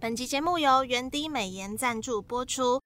本集节目由原滴美颜赞助播出。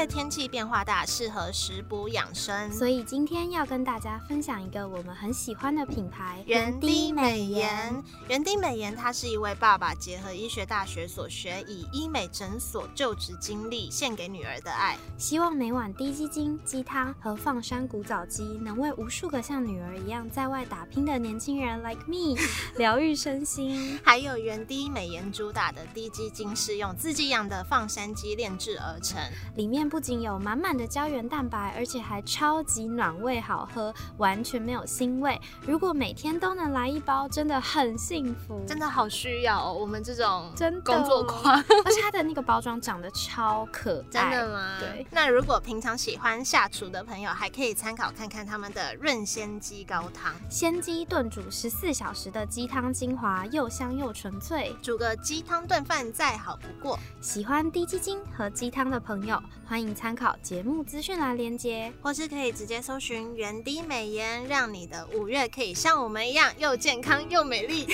月天气变化大，适合食补养生，所以今天要跟大家分享一个我们很喜欢的品牌——原滴美颜。原滴美颜，它是一位爸爸结合医学大学所学，以医美诊所就职经历献给女儿的爱。希望每晚滴鸡精、鸡汤和放山古早鸡，能为无数个像女儿一样在外打拼的年轻人 like me 疗愈身心。还有原滴美颜主打的滴鸡精，是用自己养的放山鸡炼制而成。里面不仅有满满的胶原蛋白，而且还超级暖胃好喝，完全没有腥味。如果每天都能来一包，真的很幸福，真的好需要哦。我们这种真工作狂，而且它的那个包装长得超可爱，真的吗？对。那如果平常喜欢下厨的朋友，还可以参考看看他们的润鲜鸡高汤，鲜鸡炖煮十四小时的鸡汤精华，又香又纯粹，煮个鸡汤炖饭再好不过。喜欢低鸡精和鸡汤的朋友，欢迎。参考节目资讯栏连接，或是可以直接搜寻“原滴美颜”，让你的五月可以像我们一样又健康又美丽。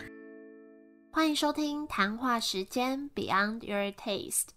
欢迎收听谈话时间 Beyond Your Taste，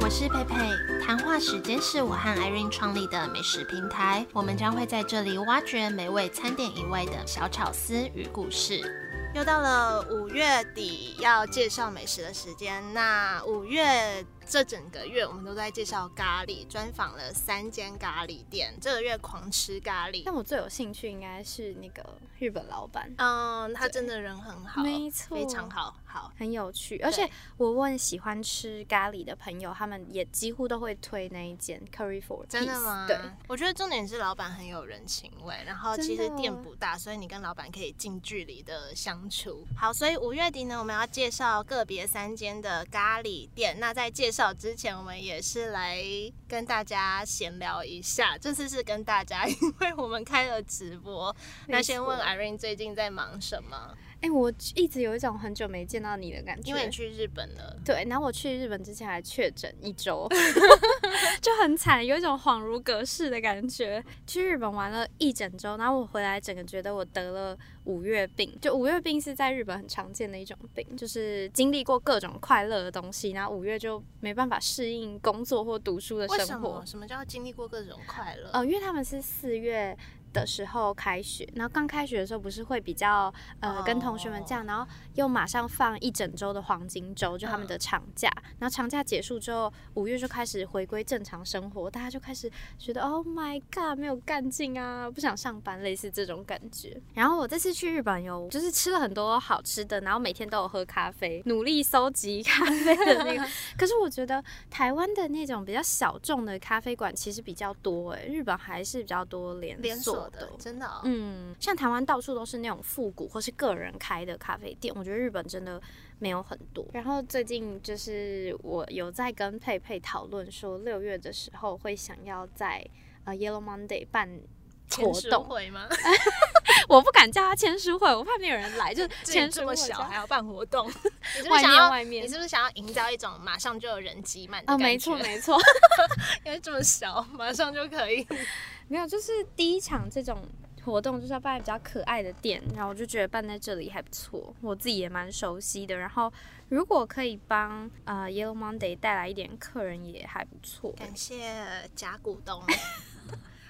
我是佩佩。谈话时间是我和 Irene 创立的美食平台，我们将会在这里挖掘美味餐点以外的小巧思与故事。又到了五月底要介绍美食的时间，那五月。这整个月我们都在介绍咖喱，专访了三间咖喱店。这个月狂吃咖喱，但我最有兴趣应该是那个日本老板。嗯，他真的人很好，没错，非常好，好，很有趣。而且我问喜欢吃咖喱的朋友，他们也几乎都会推那一间 Curry for。真的吗？对，我觉得重点是老板很有人情味，然后其实店不大，所以你跟老板可以近距离的相处。好，所以五月底呢，我们要介绍个别三间的咖喱店。那在介绍之前，我们也是来跟大家闲聊一下。这次是跟大家，因为我们开了直播。那先问 Irene 最近在忙什么？哎，我一直有一种很久没见到你的感觉，因为你去日本了。对，然后我去日本之前还确诊一周，就很惨，有一种恍如隔世的感觉。去日本玩了一整周，然后我回来，整个觉得我得了五月病。就五月病是在日本很常见的一种病，就是经历过各种快乐的东西，然后五月就没办法适应工作或读书的生活。什么叫经历过各种快乐？呃，因为他们是四月。的时候开学，然后刚开学的时候不是会比较呃跟同学们这样，然后又马上放一整周的黄金周，就他们的长假，然后长假结束之后，五月就开始回归正常生活，大家就开始觉得 Oh my God，没有干劲啊，不想上班，类似这种感觉。然后我这次去日本有就是吃了很多好吃的，然后每天都有喝咖啡，努力搜集咖啡的那个。可是我觉得台湾的那种比较小众的咖啡馆其实比较多哎，日本还是比较多连锁。的真的，嗯，像台湾到处都是那种复古或是个人开的咖啡店，我觉得日本真的没有很多。然后最近就是我有在跟佩佩讨论说，六月的时候会想要在呃 Yellow Monday 办活动会吗？我不敢叫他签书会，我怕没有人来。就 签这么小还要办活动，外面外面，你是不是想要营造一种马上就有人挤满哦，没错没错，因为这么小，马上就可以。没有，就是第一场这种活动就是要办比较可爱的店，然后我就觉得办在这里还不错，我自己也蛮熟悉的。然后如果可以帮呃 Yellow Monday 带来一点客人也还不错。感谢假股东。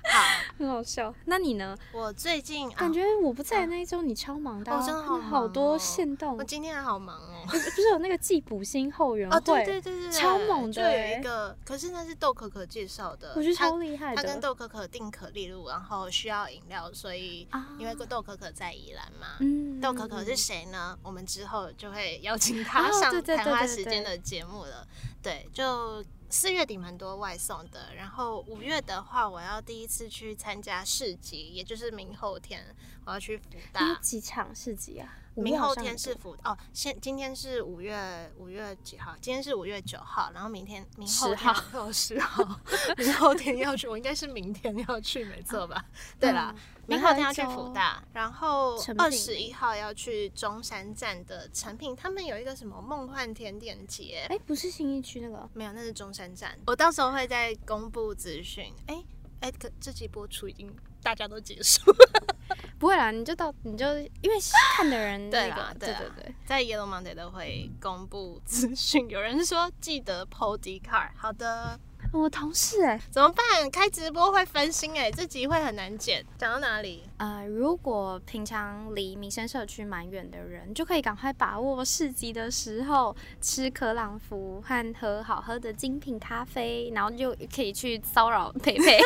好，很好笑。那你呢？我最近感觉我不在那一周，你超忙的，我真的好好多线动。我今天还好忙哦，不是有那个季补星后援会，对对对对，超猛的。就有一个，可是那是豆可可介绍的，我觉得超厉害的。他跟豆可可订可丽露，然后需要饮料，所以因为豆可可在宜兰嘛，嗯，豆可可是谁呢？我们之后就会邀请他上谈话时间的节目了。对，就。四月底蛮多外送的，然后五月的话，我要第一次去参加市集，也就是明后天我要去福大。几场市集啊？明后天是福哦，现今天是五月五月几号？今天是五月九号，然后明天 明后天哦十号，明后天要去，我应该是明天要去，没错吧？对啦，明后天要去福大，然后二十一号要去中山站的成品，他们有一个什么梦幻甜点节？哎，不是新一区那个，没有，那是中山站。我到时候会再公布资讯。哎哎，可这集播出已经。大家都结束。不会啦，你就到你就因为看的人对 那对啦对对对，在 Yellow Monday 都会公布资讯，有人说记得 PO D card。好的，我同事哎、怎么办？开直播会分心哎，这集会很难剪。讲到哪里？呃，如果平常离民生社区蛮远的人，就可以赶快把握市集的时候，吃可朗福和喝好喝的精品咖啡，然后就可以去骚扰佩佩。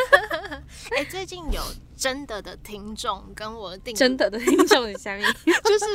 哎、最近有真的的听众跟我订，真的的听众的下面，就是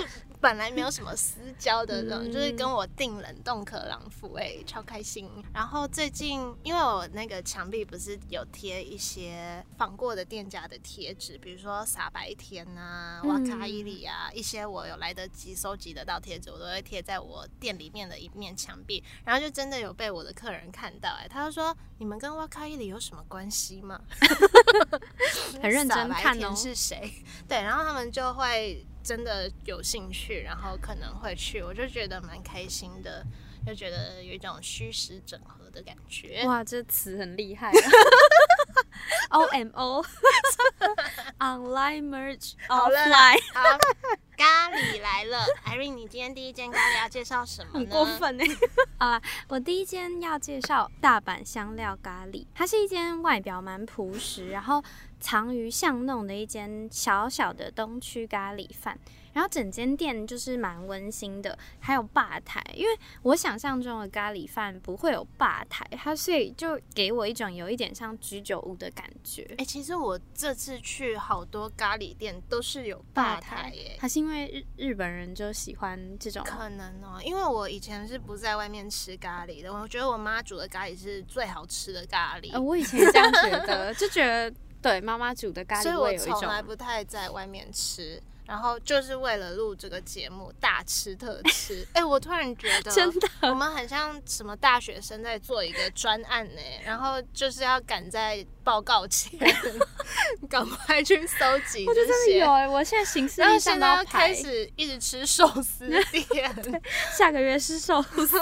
本来没有什么私交的这种，嗯就是跟我订冷冻可朗福，哎，超开心。然后最近因为我那个墙壁不是有贴一些仿过的店家的贴纸，比如说傻白甜啊、嗯瓦卡伊里啊，一些我有来得及收集得到贴纸，我都会贴在我店里面的一面墙壁。然后就真的有被我的客人看到、哎，他就说：“你们跟瓦卡伊里有什么关系吗？” 很认真看哦甜是谁？对，然后他们就会真的有兴趣，然后可能会去，我就觉得蛮开心的，就觉得有一种虚实整合的感觉。哇，这词很厉害、啊。O M O online merge offline，好，咖喱来了，Irene，你今天第一件咖喱要介绍什么很？过分哎。好啦，我第一间要介绍大阪香料咖喱，它是一间外表蛮朴实，然后藏于巷弄的一间小小的东区咖喱饭。然后整间店就是蛮温馨的，还有吧台，因为我想象中的咖喱饭不会有吧台，它所以就给我一种有一点像居酒屋的感觉。哎、其实我这次去好多咖喱店都是有吧台耶。它是因为日日本人就喜欢这种可能哦，因为我以前是不在外面吃咖喱的，我觉得我妈煮的咖喱是最好吃的咖喱。呃，我以前也这样觉得，就觉得对妈妈煮的咖喱所以我味有一从来不太在外面吃，然后就是为了录这个节目大吃特吃。哎、我突然觉得真的我们很像什么大学生在做一个专案呢，然后就是要赶在报告前 赶快去搜集我觉得这。真的有哎、我现在行事然后历上现在要都要排开，始一直吃寿司店。下个月是寿司。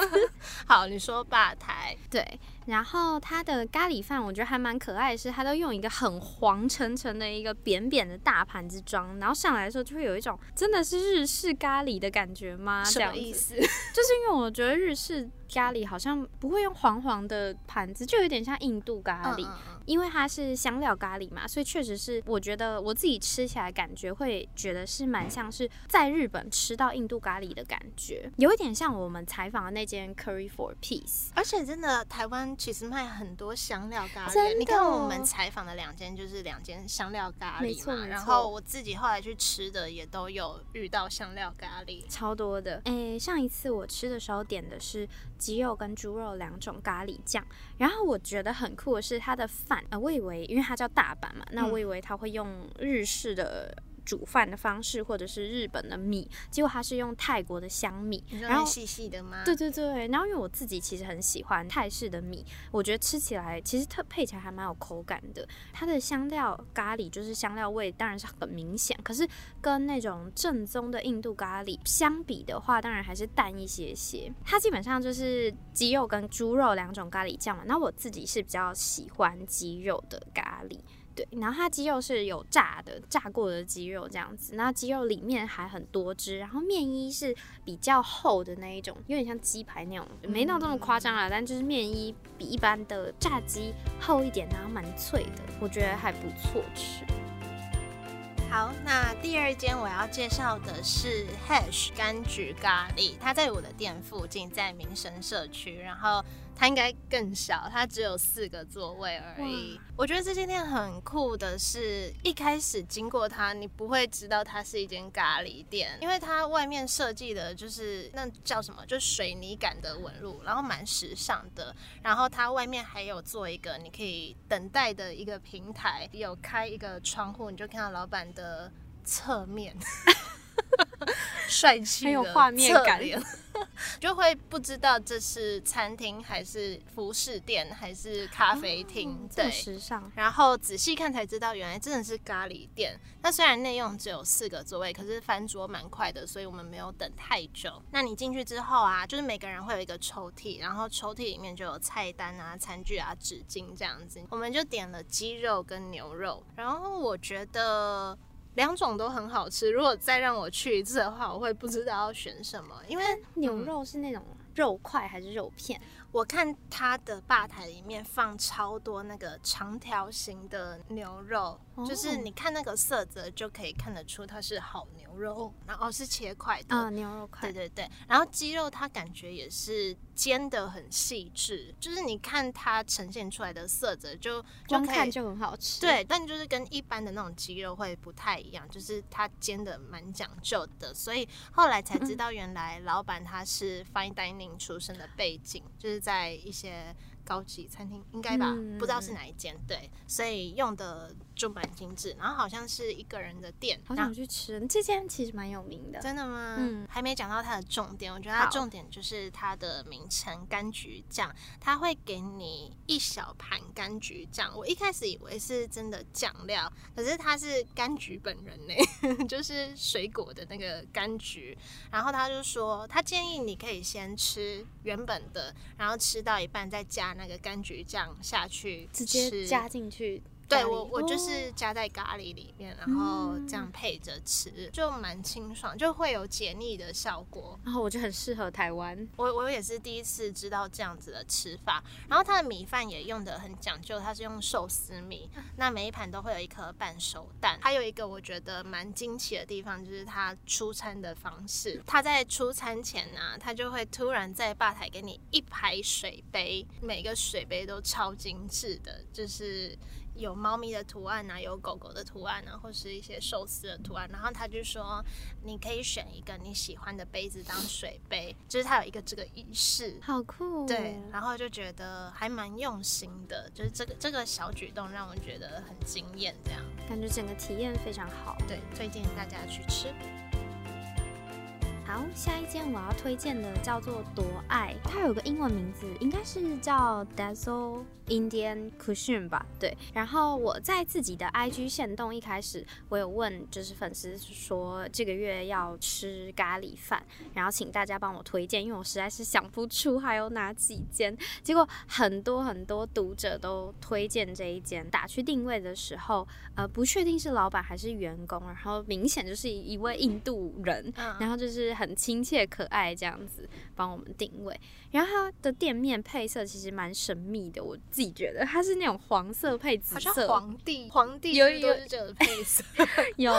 好，你说吧台，对，然后它的咖喱饭我觉得还蛮可爱的是，它都用一个很黄澄澄的一个扁扁的大盘子装，然后上来的时候就会有一种真的是日式咖喱的感觉吗？什这样子么意思？就是因为我觉得日式咖喱好像不会用黄黄的盘子，就有点像印度咖喱。嗯嗯因为它是香料咖喱嘛，所以确实是我觉得我自己吃起来感觉会觉得是蛮像是在日本吃到印度咖喱的感觉，有一点像我们采访的那间 Curry for Peace。而且真的，台湾其实卖很多香料咖喱。你看我们采访的两间就是两间香料咖喱嘛，然后我自己后来去吃的也都有遇到香料咖喱。超多的，诶，上一次我吃的时候点的是鸡肉跟猪肉两种咖喱酱，然后我觉得很酷的是它的饭，呃，我以为因为它叫大阪嘛，那嗯。我以为它会用日式的煮饭的方式，或者是日本的米，结果它是用泰国的香米然后细细的吗？对对对，然后因为我自己其实很喜欢泰式的米，我觉得吃起来其实特配起来还蛮有口感的。它的香料咖喱就是香料味当然是很明显，可是跟那种正宗的印度咖喱相比的话，当然还是淡一些些。它基本上就是鸡肉跟猪肉两种咖喱酱嘛，那我自己是比较喜欢鸡肉的咖喱。对，然后它鸡肉是有炸的，炸过的鸡肉这样子，那鸡肉里面还很多汁，然后面衣是比较厚的那一种，有点像鸡排那种，没到这么夸张啦，但就是面衣比一般的炸鸡厚一点，然后蛮脆的，我觉得还不错吃。好，那第二间我要介绍的是 Hash 柑橘咖喱，它在我的店附近，在民生社区，然后它应该更小，它只有四个座位而已。我觉得这间店很酷的是，一开始经过它，你不会知道它是一间咖喱店，因为它外面设计的就是那叫什么，就是水泥感的纹路，然后蛮时尚的。然后它外面还有做一个你可以等待的一个平台，有开一个窗户，你就看到老板的侧面。帅气，很有画面感。就会不知道这是餐厅还是服饰店还是咖啡厅，对，时尚。然后仔细看才知道，原来真的是咖喱店。那虽然内用只有四个座位，可是翻桌蛮快的，所以我们没有等太久。那你进去之后啊，就是每个人会有一个抽屉，然后抽屉里面就有菜单啊、餐具啊、纸巾这样子。我们就点了鸡肉跟牛肉，然后我觉得。两种都很好吃，如果再让我去一次的话，我会不知道要选什么，因为牛肉是那种肉块还是肉片？我看他的吧台里面放超多那个长条形的牛肉，就是你看那个色泽就可以看得出它是好牛肉，然后是切块的啊，牛肉块，对对对，然后鸡肉它感觉也是煎的很细致，就是你看它呈现出来的色泽就光看就很好吃，对，但就是跟一般的那种鸡肉会不太一样，就是它煎的蛮讲究的，所以后来才知道原来老板他是 fine dining 出身的背景，就是。在一些高级餐厅，应该吧，不知道是哪一间，对，所以用的。就蛮精致，然后好像是一个人的店，好想去吃。这间其实蛮有名的，真的吗？嗯，还没讲到它的重点，我觉得它重点就是它的名称柑橘酱，它会给你一小盘柑橘酱。我一开始以为是真的酱料，可是它是柑橘本人呢，就是水果的那个柑橘。然后他就说，他建议你可以先吃原本的，然后吃到一半再加那个柑橘酱下去，直接加进去。对我，我就是加在咖喱里面，然后这样配着吃，就蛮清爽，就会有解腻的效果。然后我就很适合台湾，我我也是第一次知道这样子的吃法。然后它的米饭也用的很讲究，它是用寿司米，那每一盘都会有一颗半熟蛋。还有一个我觉得蛮惊奇的地方，就是它出餐的方式。它在出餐前呢，它就会突然在吧台给你一排水杯，每个水杯都超精致的，就是。有猫咪的图案啊，有狗狗的图案啊，或是一些寿司的图案。然后他就说，你可以选一个你喜欢的杯子当水杯，就是他有一个这个仪式，好酷。对，然后就觉得还蛮用心的，就是这个这个小举动让我觉得很惊艳，这样感觉整个体验非常好。对，推荐大家去吃。好，下一间我要推荐的叫做夺爱，它有个英文名字，应该是叫 Dazzle Indian Cushion 吧？对。然后我在自己的 IG 线动一开始，我有问就是粉丝说这个月要吃咖喱饭，然后请大家帮我推荐，因为我实在是想不出还有哪几间。结果很多很多读者都推荐这一间，打去定位的时候，呃，不确定是老板还是员工，然后明显就是一位印度人，然后就是。很亲切可爱这样子帮我们定位，然后它的店面配色其实蛮神秘的，我自己觉得它是那种黄色配紫色，皇帝皇帝有有这的配色，有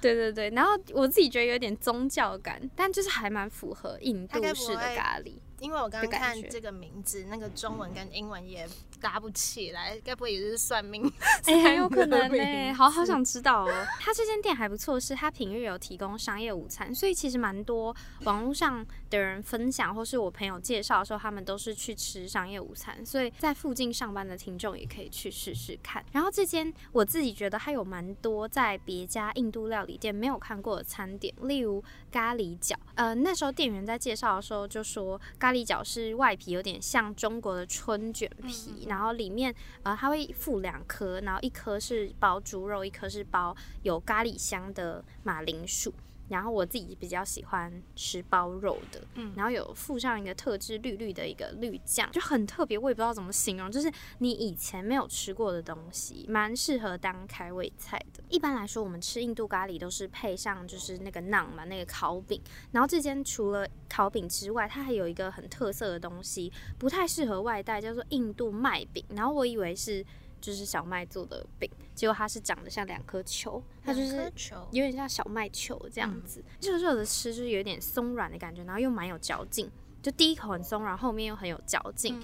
对对对，然后我自己觉得有点宗教感，但就是还蛮符合印度式的咖喱。因为我刚刚看这个名字，那个中文跟英文也搭不起来，该不会也是算命？哎，很有可能呢。好好想知道哦。他这间店还不错，是他平日有提供商业午餐，所以其实蛮多网络上的人分享，或是我朋友介绍的时候，他们都是去吃商业午餐。所以在附近上班的听众也可以去试试看。然后这间我自己觉得还有蛮多在别家印度料理店没有看过的餐点，例如咖喱饺。呃，那时候店员在介绍的时候就说。咖喱饺是外皮有点像中国的春卷皮，然后里面呃它会附两颗，然后一颗是包猪肉，一颗是包有咖喱香的马铃薯。然后我自己比较喜欢吃包肉的，嗯，然后有附上一个特制绿绿的一个绿酱，就很特别，我也不知道怎么形容，就是你以前没有吃过的东西，蛮适合当开胃菜的。一般来说，我们吃印度咖喱都是配上就是那个馕嘛，那个烤饼。然后这间除了烤饼之外，它还有一个很特色的东西，不太适合外带，叫做印度麦饼。然后我以为是。就是小麦做的饼，结果它是长得像两颗球，它就是有点像小麦球这样子，热热的吃就是有点松软的感觉，然后又蛮有嚼劲，就第一口很松软，后面又很有嚼劲。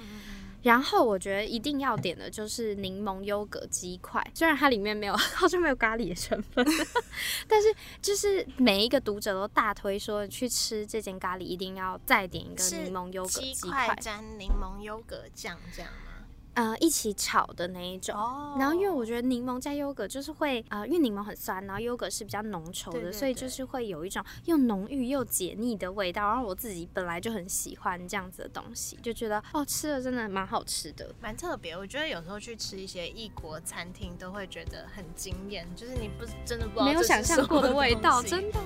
然后我觉得一定要点的就是柠檬优格鸡块，虽然它里面没有 好像没有咖喱的成分，但是就是每一个读者都大推说去吃这间咖喱一定要再点一个柠檬优格鸡块沾柠檬优格酱这样吗？呃一起炒的那一种。哦然后因为我觉得柠檬加优格就是会呃，因为柠檬很酸，然后优格是比较浓稠的，对对所以就是会有一种又浓郁又解腻的味道。然后我自己本来就很喜欢这样子的东西，就觉得哦吃了真的蛮好吃的。蛮特别，我觉得有时候去吃一些异国餐厅都会觉得很惊艳，就是你不是真的不知道没有想象过的味道，真的。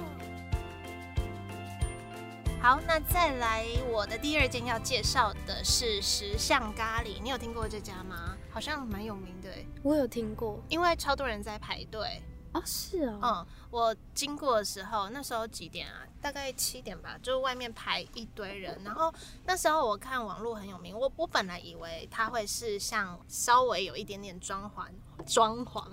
好，那再来我的第二间要介绍的是石巷咖喱，你有听过这家吗？好像蛮有名的诶，我有听过因为超多人在排队。哦，是哦，嗯，我经过的时候，那时候几点啊？大概七点吧，就外面排一堆人。然后那时候我看网络很有名，我我本来以为它会是像稍微有一点点装潢装潢，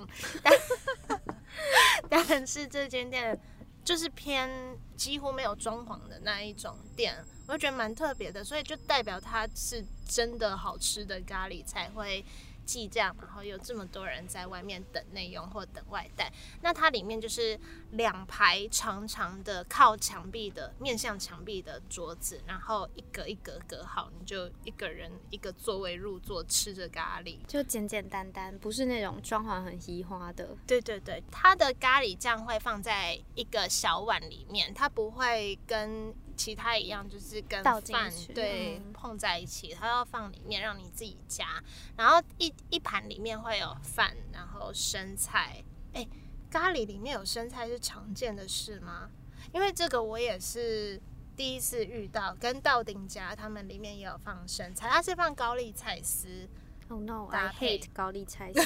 但但是这间店就是偏几乎没有装潢的那一种店，我就觉得蛮特别的，所以就代表它是真的好吃的咖喱才会。记账，然后有这么多人在外面等内用或等外带，那它里面就是两排长长的靠墙壁的面向墙壁的桌子，然后一格一格隔好，你就一个人一个座位入座吃着咖喱。就简简单单，不是那种装潢很稀花的。对对对，它的咖喱酱会放在一个小碗里面，它不会跟其他一样，就是跟饭对、嗯碰在一起，它要放里面让你自己夹。然后一一盘里面会有饭，然后生菜。哎，咖喱里面有生菜是常见的事吗？因为这个我也是第一次遇到，跟道丁家他们里面也有放生菜，它是放高丽菜丝。Oh no, 搭 I 配 hate 高丽菜丝。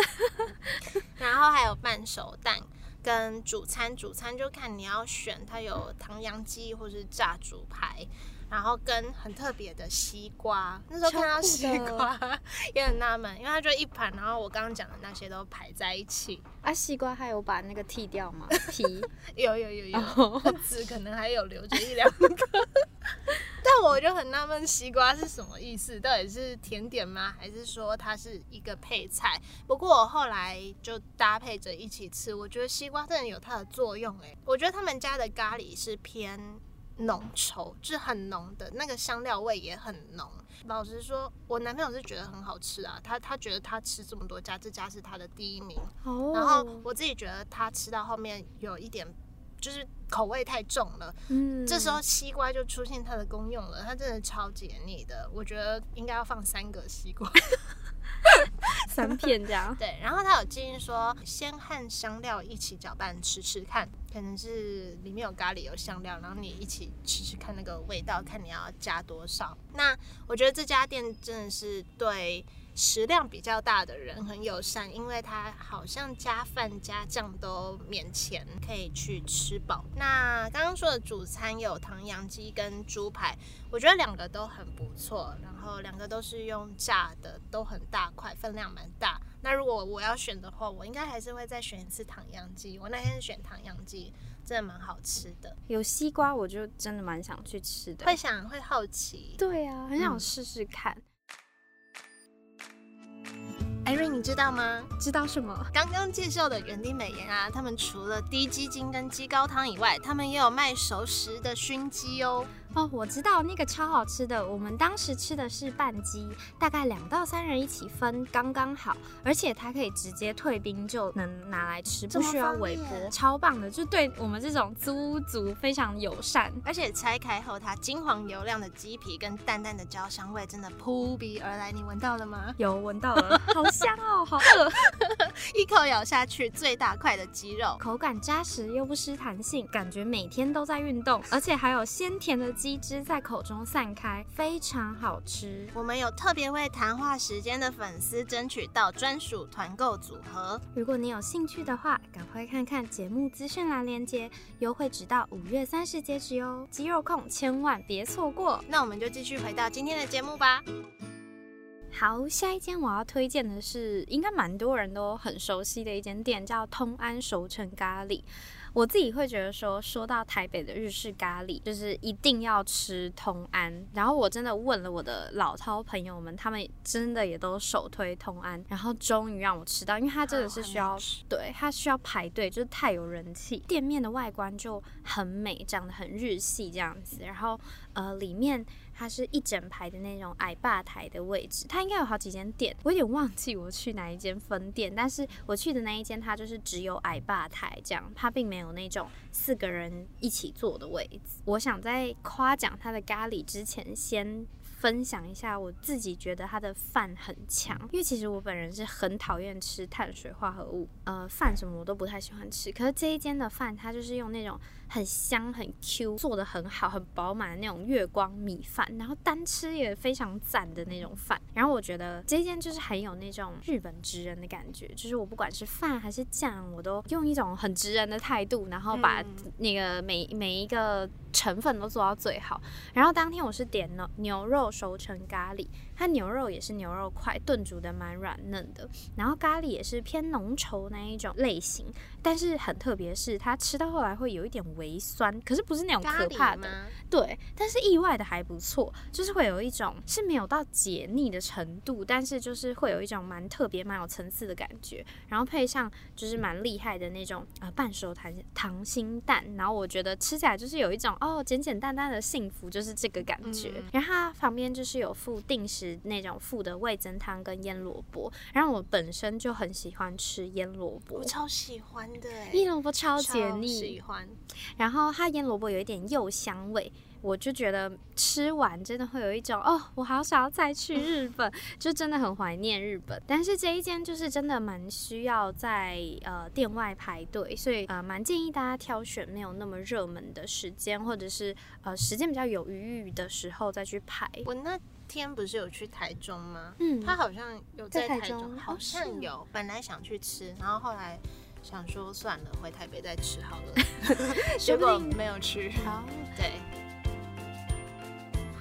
然后还有半熟蛋跟主餐，主餐就看你要选，它有唐扬鸡或是炸猪排，然后跟很特别的西瓜。那时候看到西瓜 也很纳闷，因为它就一盘，然后我刚刚讲的那些都排在一起。啊，西瓜还有把那个剃掉吗？皮？有有有有，哦籽可能还有留着一两个。但我就很纳闷，西瓜是什么意思？到底是甜点吗？还是说它是一个配菜？不过我后来就搭配着一起吃，我觉得西瓜真的有它的作用。诶，我觉得他们家的咖喱是偏浓稠，就是很浓的那个香料味也很浓。老实说，我男朋友是觉得很好吃啊，他他觉得他吃这么多家，这家是他的第一名。哦然后我自己觉得他吃到后面有一点就是口味太重了，嗯这时候西瓜就出现它的功用了，它真的超解腻的，我觉得应该要放三个西瓜。三片这样。对，然后他有建议说，先和香料一起搅拌吃吃看，可能是里面有咖喱有香料，然后你一起吃吃看那个味道，看你要加多少。那我觉得这家店真的是对食量比较大的人很友善，因为他好像加饭加酱都免钱，可以去吃饱。那刚刚说的主餐有唐扬鸡跟猪排，我觉得两个都很不错，然后两个都是用炸的，都很大块，分量蛮大。那如果我要选的话，我应该还是会再选一次唐扬鸡。我那天是选唐扬鸡，真的蛮好吃的，有西瓜，我就真的蛮想去吃的。会想会好奇。对啊，很想嗯试试看。艾瑞，你知道吗？知道什么？刚刚介绍的园丁美颜啊，他们除了低鸡精跟鸡高汤以外，他们也有卖熟食的熏鸡哦。哦，我知道那个超好吃的。我们当时吃的是半鸡，大概两到三人一起分，刚刚好。而且它可以直接退冰就能拿来吃，不需要方便微波，超棒的，就对我们这种租屋族非常友善。而且拆开后，它金黄油亮的鸡皮跟淡淡的焦香味真的扑鼻而来，你闻到了吗？有闻到了，好香哦，好饿，一口咬下去，最大块的鸡肉，口感扎实又不失弹性，感觉每天都在运动，而且还有鲜甜的鸡汁在口中散开，非常好吃。我们有特别为谈话时间的粉丝争取到专属团购组合。如果你有兴趣的话，赶快看看节目资讯栏链接，优惠直到五月三十截止哟！肌肉控千万别错过。那我们就继续回到今天的节目吧。好，下一间我要推荐的是，应该蛮多人都很熟悉的一间店，叫通安熟成咖喱。我自己会觉得说，说到台北的日式咖喱，就是一定要吃通安。然后我真的问了我的老饕朋友们，他们真的也都首推通安。然后终于让我吃到，因为它真的是需要，对，它需要排队，就是太有人气。店面的外观就很美，长得很日系这样子。然后呃，里面它是一整排的那种矮吧台的位置，它应该有好几间店，我有点忘记我去哪一间分店，但是我去的那一间它就是只有矮吧台这样，它并没有那种四个人一起坐的位置。我想在夸奖它的咖喱之前，先。分享一下，我自己觉得它的饭很强，因为其实我本人是很讨厌吃碳水化合物，呃，饭什么我都不太喜欢吃。可是这一间的饭，它就是用那种很香、很 Q，做的很好、很饱满的那种月光米饭，然后单吃也非常赞的那种饭。然后我觉得这一间就是很有那种日本职人的感觉，就是我不管是饭还是酱，我都用一种很职人的态度，然后把那个每每一个。成分都做到最好，然后当天我是点了牛肉熟成咖喱，它牛肉也是牛肉块炖煮的蛮软嫩的，然后咖喱也是偏浓稠那一种类型，但是很特别是它吃到后来会有一点微酸，可是不是那种可怕的，对，但是意外的还不错，就是会有一种是没有到解腻的程度，但是就是会有一种蛮特别蛮有层次的感觉，然后配上就是蛮厉害的那种呃半熟糖糖心蛋，然后我觉得吃起来就是有一种。哦，简简单单的幸福就是这个感觉。然后它旁边就是有附定时那种附的味增汤跟腌萝卜。然后我本身就很喜欢吃腌萝卜，我超喜欢的，腌萝卜超解腻。喜欢。然后它腌萝卜有一点柚香味。我就觉得吃完真的会有一种哦，我好想要再去日本，就真的很怀念日本。但是这一间就是真的蛮需要在呃店外排队，所以呃蛮建议大家挑选没有那么热门的时间，或者是呃时间比较有余裕的时候再去排。我那天不是有去台中吗？嗯，他好像有在台中，好像有。本来想去吃，然后后来想说算了，回台北再吃好了，结果没有去。好，对。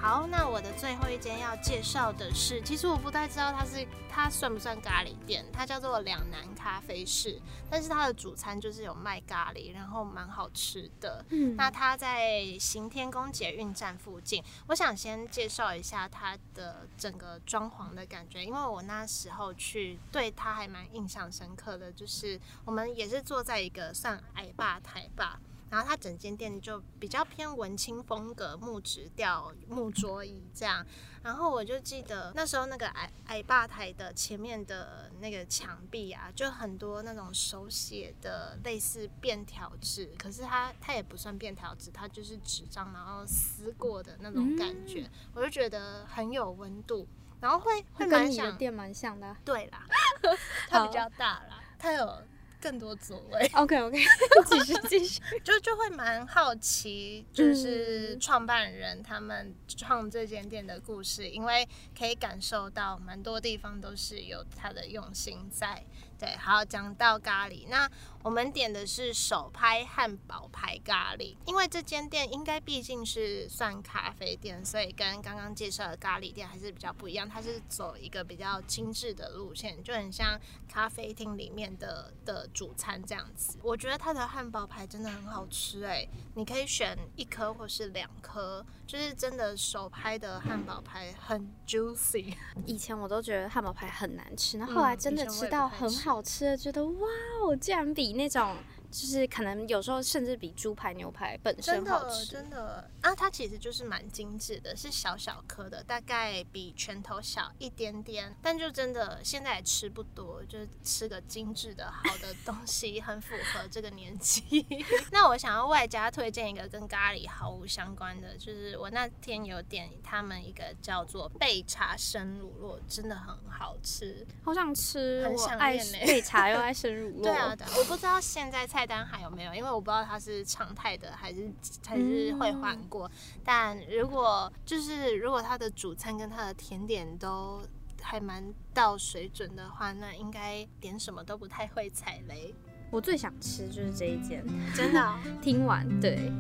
好，那我的最后一间要介绍的是，其实我不太知道它是它算不算咖喱店，它叫做两南咖啡室，但是它的主餐就是有卖咖喱，然后蛮好吃的。嗯，那它在行天宫捷运站附近。我想先介绍一下它的整个装潢的感觉，因为我那时候去对它还蛮印象深刻的，就是我们也是坐在一个算矮吧台吧。然后它整间店就比较偏文青风格，木质调木桌椅这样。然后我就记得那时候那个矮矮吧台的前面的那个墙壁啊，就很多那种手写的类似便条纸，可是它它也不算便条纸，它就是纸张，然后撕过的那种感觉，我就觉得很有温度，然后会会蛮想店蛮像的。对啦，它比较大啦，它有。更多座位。OK OK，继续继续，就就会蛮好奇，就是创办人他们创这间店的故事，因为可以感受到蛮多地方都是有他的用心在。对，好讲到咖喱，那我们点的是手拍汉堡排咖喱，因为这间店应该毕竟是算咖啡店，所以跟刚刚介绍的咖喱店还是比较不一样。它是走一个比较精致的路线，就很像咖啡厅里面的的主餐这样子。我觉得它的汉堡排真的很好吃哎，你可以选一颗或是两颗，就是真的手拍的汉堡排很 juicy。以前我都觉得汉堡排很难吃，那后来真的吃到很好。好吃，觉得哇哦，竟然比那种。就是可能有时候甚至比猪排牛排本身好吃，真的啊！它其实就是蛮精致的，是小小颗的，大概比拳头小一点点，但就真的现在也吃不多，就是吃个精致的好的东西，很符合这个年纪。那我想要外加推荐一个跟咖喱毫无相关的，就是我那天有点他们一个叫做贝茶生乳酪，真的很好吃，好想吃，很想念贝茶 又爱生乳酪。对啊，我不知道现在菜。菜单还有没有？因为我不知道它是常态的还是还是会换过。但如果就是如果它的主餐跟它的甜点都还蛮到水准的话，那应该点什么都不太会踩雷。我最想吃就是这一间，真的。听完对。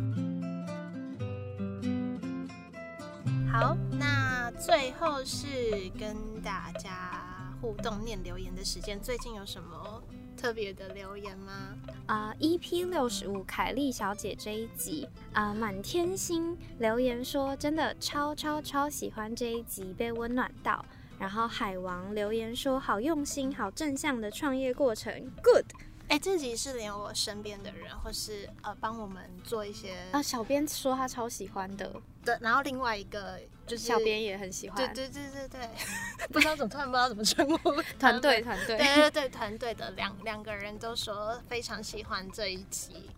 好，那最后是跟大家互动念留言的时间。最近有什么？特别的留言吗？啊，EP 六十五凯莉小姐这一集啊，满天星留言说真的超超超喜欢这一集，被温暖到。然后海王留言说好用心，好正向的创业过程，Good。哎，这集是连我身边的人，或是呃帮我们做一些啊，小编说他超喜欢的。对，然后另外一个。就是小编也很喜欢，对对对对对，不知道怎么突然不知道怎么称呼。团队团队，对对对团队的两两个人都说非常喜欢这一集，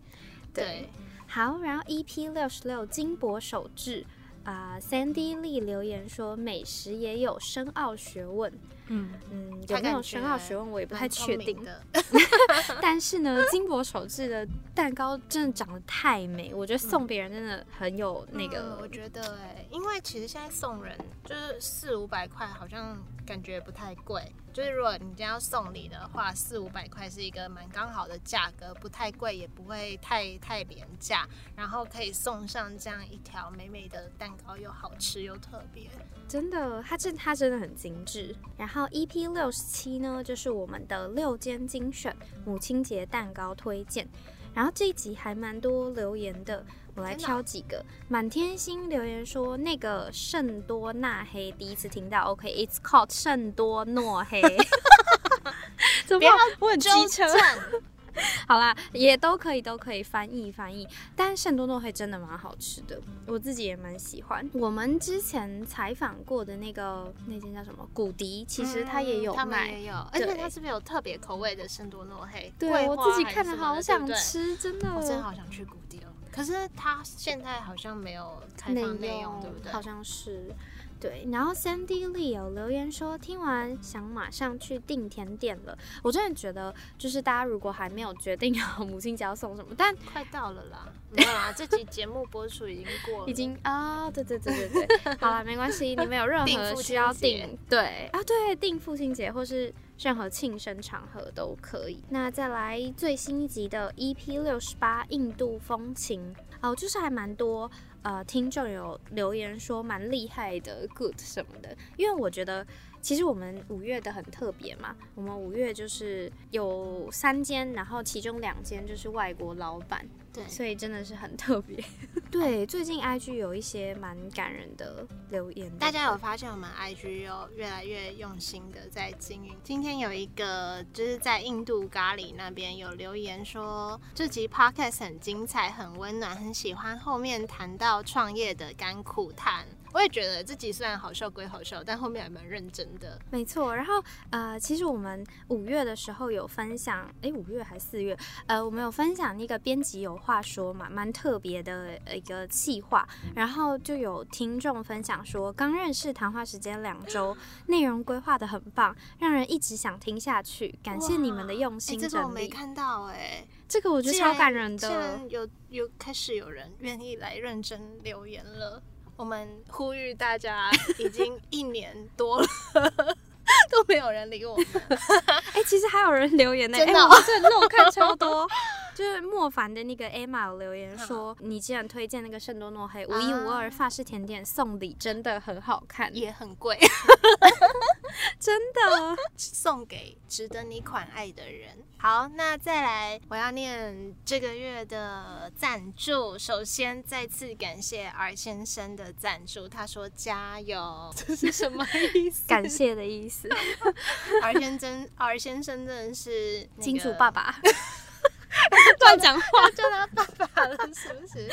对，好，然后 EP 六十六金箔手制啊，Sandy Lee 留言说美食也有深奥学问。嗯嗯，有没有深奥学问我也不太确定的。但是呢，金箔手制的蛋糕真的长得太美，我觉得送别人真的很有那个。我觉得哎，因为其实现在送人就是四五百块，好像感觉不太贵。就是如果你今天要送礼的话，四五百块是一个蛮刚好的价格，不太贵，也不会太太廉价，然后可以送上这样一条美美的蛋糕，又好吃又特别。真的，它真它真的很精致。然后 EP 六十七呢，就是我们的六间精选母亲节蛋糕推荐。然后这一集还蛮多留言的，我来挑几个。满天星留言说那个圣多纳黑第一次听到，OK，It's called 圣多诺黑。怎么我很机车。好啦，也都可以，都可以翻译翻译。但圣多诺黑真的蛮好吃的，我自己也蛮喜欢。我们之前采访过的那个那间叫什么古迪，其实它也有卖，也有。而且它是不是有特别口味的圣多诺黑？对我自己看着好想吃，真的，我真的好想去古。可是他现在好像没有开放内容，对不对？好像是。对，然后 Sandy Lee 有留言说，听完想马上去订甜点了。我真的觉得，就是大家如果还没有决定好母亲节要送什么，但快到了啦，没有啦，这集节目播出已经过了，已经啊，对对对对对，好了，没关系，你们有任何需要订，对啊，对，订父亲节或是任何庆生场合都可以。那再来最新一集的 EP 六十八印度风情哦，就是还蛮多。呃，听众有留言说蛮厉害的，good 什么的，因为我觉得其实我们五月的很特别嘛，我们五月就是有三间，然后其中两间就是外国老板。对，所以真的是很特别。对，最近 IG 有一些蛮感人的留言，大家有发现我们 IG 有越来越用心的在经营。今天有一个就是在印度咖喱那边有留言说，这集 Podcast 很精彩，很温暖，很喜欢后面谈到创业的甘苦谈。我也觉得自己虽然好笑归好笑，但后面还蛮认真的。没错，然后呃，其实我们五月的时候有分享，哎，五月还是四月？呃，我们有分享那个编辑有话说嘛，蛮特别的一个计划。然后就有听众分享说，刚认识谈话时间两周，内容规划的很棒，让人一直想听下去。感谢你们的用心整理。这个我没看到哎，这个我觉得超感人的。有有开始有人愿意来认真留言了。我们呼吁大家，已经一年多了，都没有人理我们。哎，其实还有人留言呢，真的，真的我看超多。就是莫凡的那个 Emma 有留言说，你既然推荐那个圣多诺黑，无一无二法式甜点送礼真的很好看，也很贵，真的送给值得你款爱的人。好，那再来，我要念这个月的赞助。首先再次感谢 R 先生的赞助，他说加油，这是什么意思？感谢的意思。R 先生，R 先生真的是金主爸爸。乱讲话，叫他爸爸了，是不是？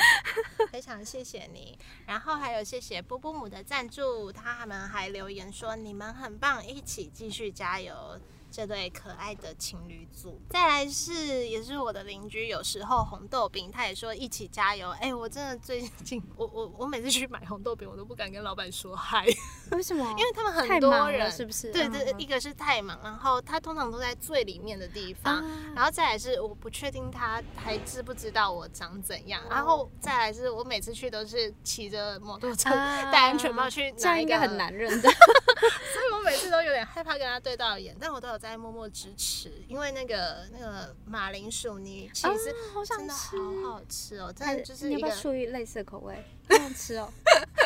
非常谢谢你，然后还有谢谢波波姆的赞助，他们还留言说你们很棒，一起继续加油。这对可爱的情侣组，再来是也是我的邻居，有时候红豆饼，他也说一起加油。哎，我真的最近，我我我每次去买红豆饼，我都不敢跟老板说嗨。为什么？因为他们很多人，是不是？对对，一个是太忙，然后他通常都在最里面的地方，然后再来是我不确定他还知不知道我长怎样，然后再来是我每次去都是骑着摩托车戴安全帽去，这样应该很难认的，所以我每次都有点害怕跟他对到眼，但我都有。在默默支持，因为那个那个马铃薯泥其实真的好好吃哦，真的就是一个属于类似的口味，好想吃哦，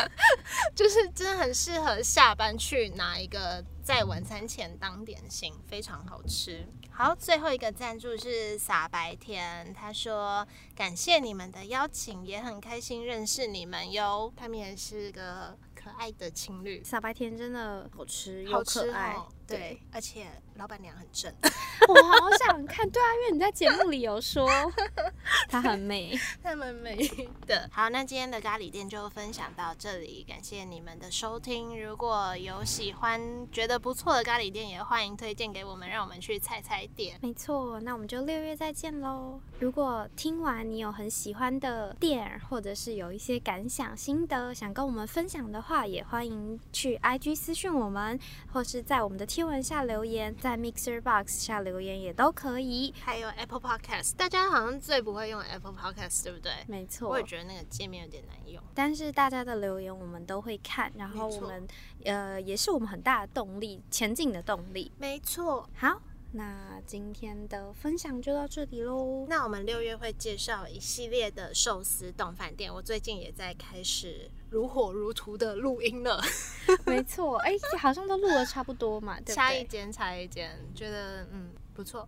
就是真的很适合下班去拿一个在晚餐前当点心，非常好吃。好，最后一个赞助是傻白甜，他说感谢你们的邀请，也很开心认识你们哟。他们也是个可爱的情侣，傻白甜真的好吃又可爱。对，而且老板娘很正，我好想看。对啊，因为你在节目里有说 她很美，她蛮美的。好，那今天的咖喱店就分享到这里，感谢你们的收听。如果有喜欢、觉得不错的咖喱店，也欢迎推荐给我们，让我们去踩踩点。没错，那我们就六月再见喽。如果听完你有很喜欢的店，或者是有一些感想、心得想跟我们分享的话，也欢迎去 IG 私讯我们，或是在我们的贴文下留言，在 Mixer Box 下留言也都可以。还有 Apple Podcast，大家好像最不会用 Apple Podcast，对不对？没错，我也觉得那个界面有点难用。但是大家的留言我们都会看，然后我们呃也是我们很大的动力，前进的动力。没错。好。那今天的分享就到这里喽。那我们六月会介绍一系列的寿司动饭店，我最近也在开始如火如荼的录音了。没错，哎，好像都录了差不多嘛，差一间差一间，觉得嗯不错，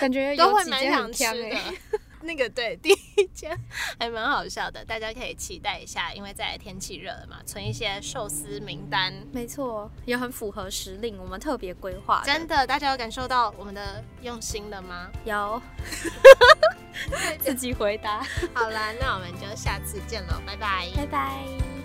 感觉都会蛮想吃的。那个对，第一间还蛮好笑的，大家可以期待一下，因为在天气热了嘛，存一些寿司名单。没错，也很符合时令，我们特别规划。真的，大家有感受到我们的用心了吗？有，自己回答。好啦，那我们就下次见喽，拜拜，拜拜。